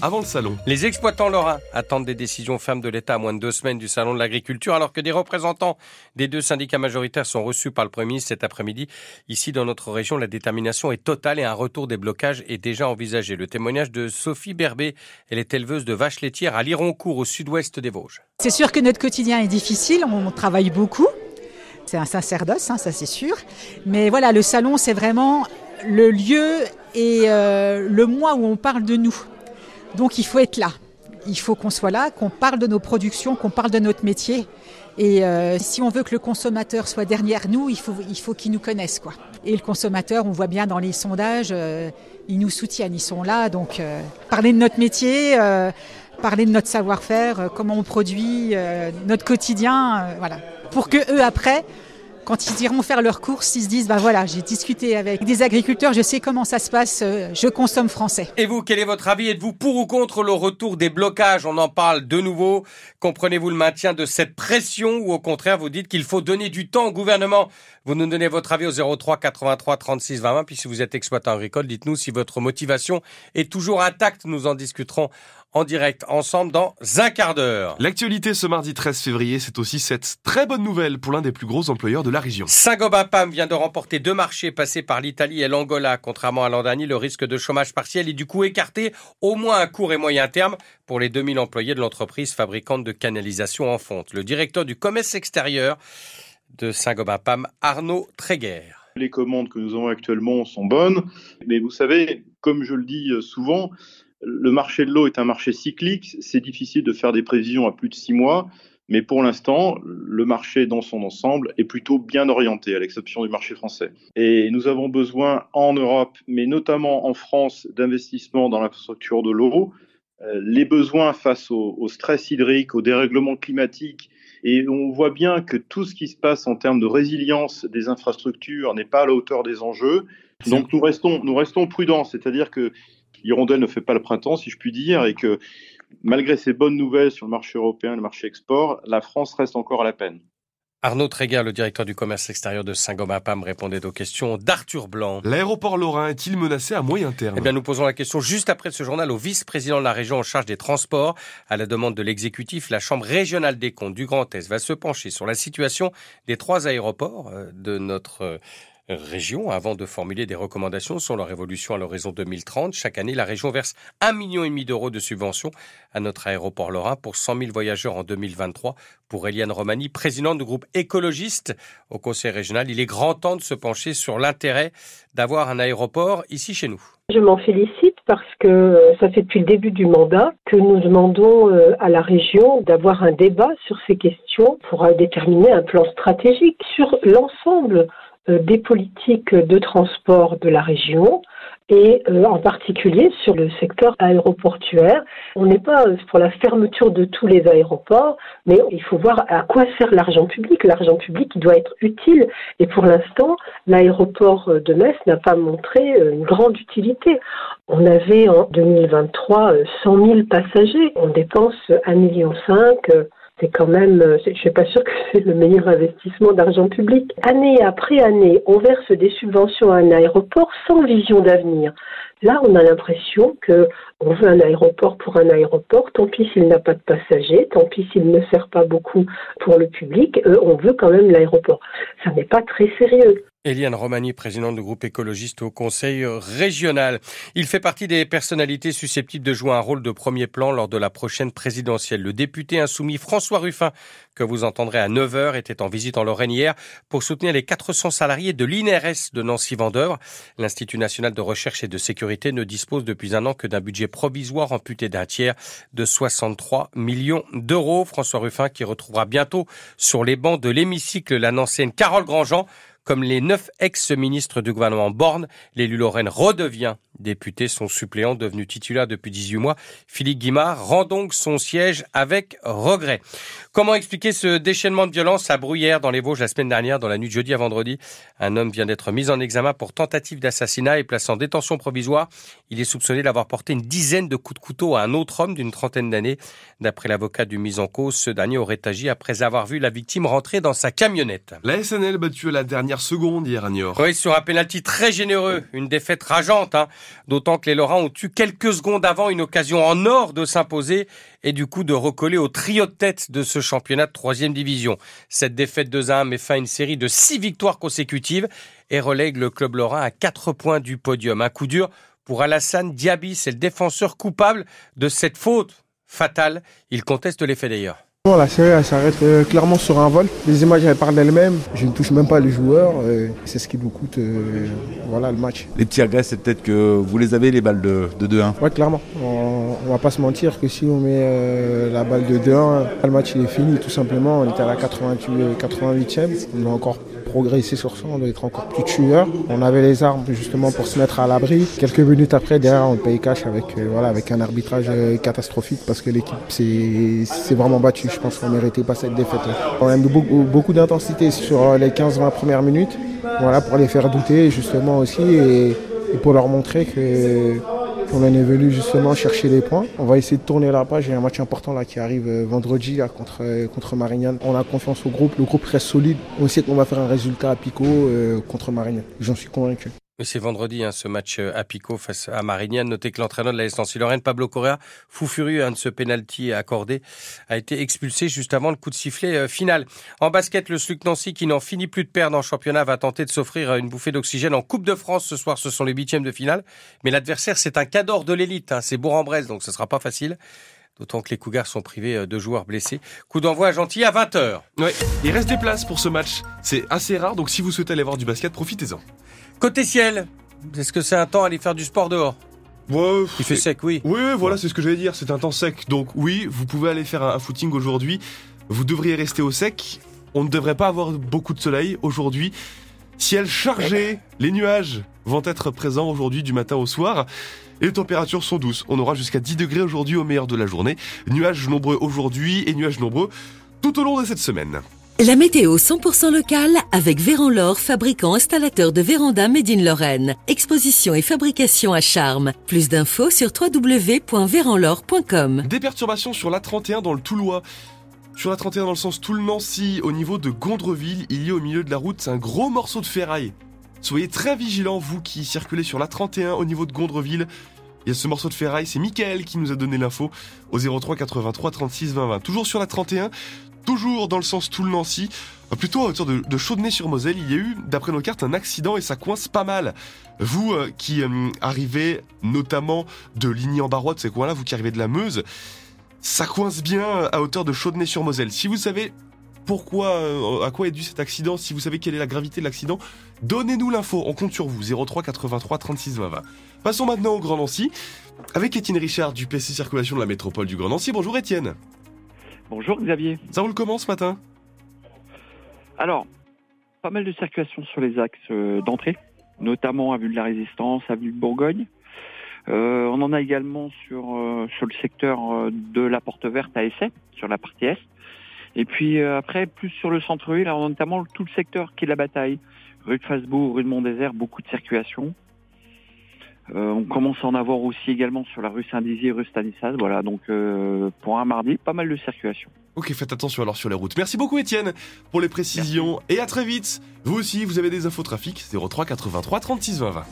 avant le salon. Les exploitants lorrains attendent des décisions fermes de l'État à moins de deux semaines du salon de l'agriculture, alors que des représentants des deux syndicats majoritaires sont reçus par le Premier ministre cet après-midi. Ici, dans notre région, la détermination est totale et un retour des blocages est déjà envisagé. Le témoignage de Sophie Berbet, elle est éleveuse de vaches laitières à Lironcourt, au sud-ouest des Vosges. C'est sûr que notre quotidien est difficile, on travaille beaucoup. C'est un sacerdoce, hein, ça c'est sûr. Mais voilà, le salon, c'est vraiment le lieu et euh, le mois où on parle de nous. Donc il faut être là. Il faut qu'on soit là, qu'on parle de nos productions, qu'on parle de notre métier. Et euh, si on veut que le consommateur soit derrière nous, il faut, il faut qu'il nous connaisse. Et le consommateur, on voit bien dans les sondages, euh, ils nous soutiennent, ils sont là. Donc euh, parler de notre métier, parler de notre savoir-faire, comment on produit, notre quotidien, voilà. Pour que eux, après, quand ils iront faire leurs courses, ils se disent bah voilà, j'ai discuté avec des agriculteurs, je sais comment ça se passe, euh, je consomme français. Et vous, quel est votre avis? Êtes-vous pour ou contre le retour des blocages? On en parle de nouveau. Comprenez-vous le maintien de cette pression ou au contraire vous dites qu'il faut donner du temps au gouvernement? Vous nous donnez votre avis au 03 83 36 20 Puis si vous êtes exploitant agricole, dites-nous si votre motivation est toujours intacte. Nous en discuterons en direct ensemble dans un quart d'heure. L'actualité ce mardi 13 février, c'est aussi cette très bonne nouvelle pour l'un des plus gros employeurs de la région. Saint-Gobain-Pam vient de remporter deux marchés passés par l'Italie et l'Angola. Contrairement à l'an dernier, le risque de chômage partiel est du coup écarté au moins à court et moyen terme pour les 2000 employés de l'entreprise fabricante de canalisation en fonte. Le directeur du commerce extérieur de Saint-Gobain-Pam, Arnaud Tréguer. Les commandes que nous avons actuellement sont bonnes, mais vous savez, comme je le dis souvent, le marché de l'eau est un marché cyclique. C'est difficile de faire des prévisions à plus de six mois. Mais pour l'instant, le marché dans son ensemble est plutôt bien orienté, à l'exception du marché français. Et nous avons besoin en Europe, mais notamment en France, d'investissements dans l'infrastructure de l'eau. Euh, les besoins face au, stress hydrique, au dérèglement climatique, et on voit bien que tout ce qui se passe en termes de résilience des infrastructures n'est pas à la hauteur des enjeux. Donc nous restons, nous restons prudents, c'est-à-dire que l'hirondelle ne fait pas le printemps, si je puis dire, et que malgré ces bonnes nouvelles sur le marché européen et le marché export, la France reste encore à la peine. Arnaud Tréguer, le directeur du commerce extérieur de Saint-Gobain-Pam, répondait aux questions d'Arthur Blanc. L'aéroport lorrain est-il menacé à moyen terme? Eh bien, nous posons la question juste après ce journal au vice-président de la région en charge des transports. À la demande de l'exécutif, la Chambre régionale des comptes du Grand Est va se pencher sur la situation des trois aéroports euh, de notre euh, région avant de formuler des recommandations sur leur évolution à l'horizon 2030. Chaque année, la région verse un million et demi d'euros de subventions à notre aéroport lorrain pour 100 000 voyageurs en 2023. Pour Eliane Romani, présidente du groupe écologiste au Conseil régional, il est grand temps de se pencher sur l'intérêt d'avoir un aéroport ici chez nous. Je m'en félicite parce que ça fait depuis le début du mandat que nous demandons euh, à la région d'avoir un débat sur ces questions pour euh, déterminer un plan stratégique sur l'ensemble des politiques de transport de la région et euh, en particulier sur le secteur aéroportuaire. On n'est pas pour la fermeture de tous les aéroports, mais il faut voir à quoi sert l'argent public. L'argent public doit être utile et pour l'instant, l'aéroport de Metz n'a pas montré euh, une grande utilité. On avait en 2023 100 000 passagers, on dépense 1,5 million c'est quand même, euh, je suis pas sûre que c'est le meilleur investissement d'argent public. Année après année, on verse des subventions à un aéroport sans vision d'avenir. Là, on a l'impression que on veut un aéroport pour un aéroport. Tant pis s'il n'a pas de passagers, tant pis s'il ne sert pas beaucoup pour le public. Euh, on veut quand même l'aéroport. Ça n'est pas très sérieux. Eliane Romani, présidente du groupe écologiste au Conseil régional. Il fait partie des personnalités susceptibles de jouer un rôle de premier plan lors de la prochaine présidentielle. Le député insoumis François Ruffin, que vous entendrez à 9h, était en visite en Lorraine hier pour soutenir les 400 salariés de l'INRS de Nancy-Vendœuvre. L'Institut national de recherche et de sécurité ne dispose depuis un an que d'un budget provisoire amputé d'un tiers de 63 millions d'euros. François Ruffin qui retrouvera bientôt sur les bancs de l'hémicycle la nancienne Carole Grandjean comme les neuf ex-ministres du gouvernement Borne, l'élu Lorraine redevient député. Son suppléant, devenu titulaire depuis 18 mois, Philippe Guimard, rend donc son siège avec regret. Comment expliquer ce déchaînement de violence à Bruyères dans les Vosges la semaine dernière, dans la nuit de jeudi à vendredi? Un homme vient d'être mis en examen pour tentative d'assassinat et placé en détention provisoire. Il est soupçonné d'avoir porté une dizaine de coups de couteau à un autre homme d'une trentaine d'années. D'après l'avocat du mis en cause, ce dernier aurait agi après avoir vu la victime rentrer dans sa camionnette. La SNL battue la dernière seconde hier à Niort. Oui, sur un pénalty très généreux, une défaite rageante. Hein. d'autant que les Lorrains ont eu quelques secondes avant une occasion en or de s'imposer et du coup de recoller au trio de tête de ce championnat de troisième division. Cette défaite de 1 met fin à une série de six victoires consécutives et relègue le club lorrain à quatre points du podium. Un coup dur pour Alassane Diaby, c'est le défenseur coupable de cette faute fatale. Il conteste l'effet d'ailleurs. La série s'arrête euh, clairement sur un vol. Les images elles parlent d'elles-mêmes. Je ne touche même pas les joueurs. Euh, c'est ce qui nous coûte euh, voilà, le match. Les petits regrets, c'est peut-être que vous les avez les balles de, 2-1. Oui, clairement. On, ne va pas se mentir que si on met la balle de 2-1, le match il est fini tout simplement. On était à la 88, e On a encore progressé sur ça. On doit être encore plus tueur. On avait les armes justement pour se mettre à l'abri. Quelques minutes après, derrière, on paye cash avec, voilà, avec un arbitrage catastrophique parce que l'équipe s'est vraiment battue. Je pense qu'on ne méritait pas cette défaite. On a beaucoup, d'intensité sur les 15-20 premières minutes, voilà, pour les faire douter justement aussi et, pour leur montrer que qu'on en est venu justement chercher les points. On va essayer de tourner la page. Il y a un match important là qui arrive euh, vendredi contre, euh, contre Marignane. On a confiance au groupe. Le groupe reste solide. On sait qu'on va faire un résultat à Pico euh, contre Marignane. J'en suis convaincu. Mais c'est vendredi, hein, ce match euh, à Pico face à Marignane. Notez que l'entraîneur de la SNC Lorraine, Pablo Correa, fou furieux hein, de ce penalty accordé, a été expulsé juste avant le coup de sifflet euh, final. En basket, le Sluc Nancy, qui n'en finit plus de perdre en championnat, va tenter de s'offrir une bouffée d'oxygène en Coupe de France ce soir. Ce sont les huitièmes de finale. Mais l'adversaire, c'est un cador de l'élite. Hein, c'est Bourg-en-Bresse, donc ce sera pas facile. D'autant que les Cougars sont privés euh, de joueurs blessés. Coup d'envoi gentil à 20h. Ouais, il reste des places pour ce match. C'est assez rare, donc si vous souhaitez aller voir du basket, profitez-en. Côté ciel, est-ce que c'est un temps à aller faire du sport dehors Ouais, Il fait sec, oui. Oui, voilà, c'est ce que j'allais dire. C'est un temps sec. Donc oui, vous pouvez aller faire un footing aujourd'hui. Vous devriez rester au sec. On ne devrait pas avoir beaucoup de soleil aujourd'hui. Ciel chargé, les nuages vont être présents aujourd'hui du matin au soir. Et les températures sont douces. On aura jusqu'à 10 degrés aujourd'hui au meilleur de la journée. Nuages nombreux aujourd'hui et nuages nombreux tout au long de cette semaine. La météo 100% locale avec Véran fabricant installateur de véranda Made in Lorraine. Exposition et fabrication à charme. Plus d'infos sur www.véranlore.com. Des sur la 31 dans le Toulois. Sur la 31 dans le sens Toul-Nancy, au niveau de Gondreville, il y a au milieu de la route un gros morceau de ferraille. Soyez très vigilants, vous qui circulez sur la 31 au niveau de Gondreville. Il y a ce morceau de ferraille, c'est Mickaël qui nous a donné l'info au 03 83 36 20 20. Toujours sur la 31, toujours dans le sens Toul-Nancy, euh, plutôt à hauteur de, de Chaudenay-sur-Moselle, il y a eu, d'après nos cartes, un accident et ça coince pas mal. Vous euh, qui euh, arrivez notamment de Ligny-en-Barrois, de ces coins-là, vous qui arrivez de la Meuse, ça coince bien à hauteur de Chaudenay-sur-Moselle. Si vous savez pourquoi, à quoi est dû cet accident, si vous savez quelle est la gravité de l'accident, donnez-nous l'info, on compte sur vous, 03 83 36 20 20. Passons maintenant au Grand Nancy, avec Étienne Richard du PC Circulation de la métropole du Grand Nancy. Bonjour Étienne. Bonjour Xavier. Ça roule comment ce matin? Alors, pas mal de circulation sur les axes euh, d'entrée, notamment à vue de la Résistance, à vue de Bourgogne. Euh, on en a également sur, euh, sur le secteur de la Porte Verte à Essai, sur la partie Est. Et puis après, plus sur le centre-ville, notamment tout le secteur qui est la bataille. Rue de Fasbourg, rue de Mont-Désert, beaucoup de circulation. Euh, on commence à en avoir aussi également sur la rue Saint-Dizier, rue Stanislas. Voilà, donc euh, pour un mardi, pas mal de circulation. Ok, faites attention alors sur les routes. Merci beaucoup Étienne pour les précisions et à très vite. Vous aussi, vous avez des infos trafic 03 83 36 20 20.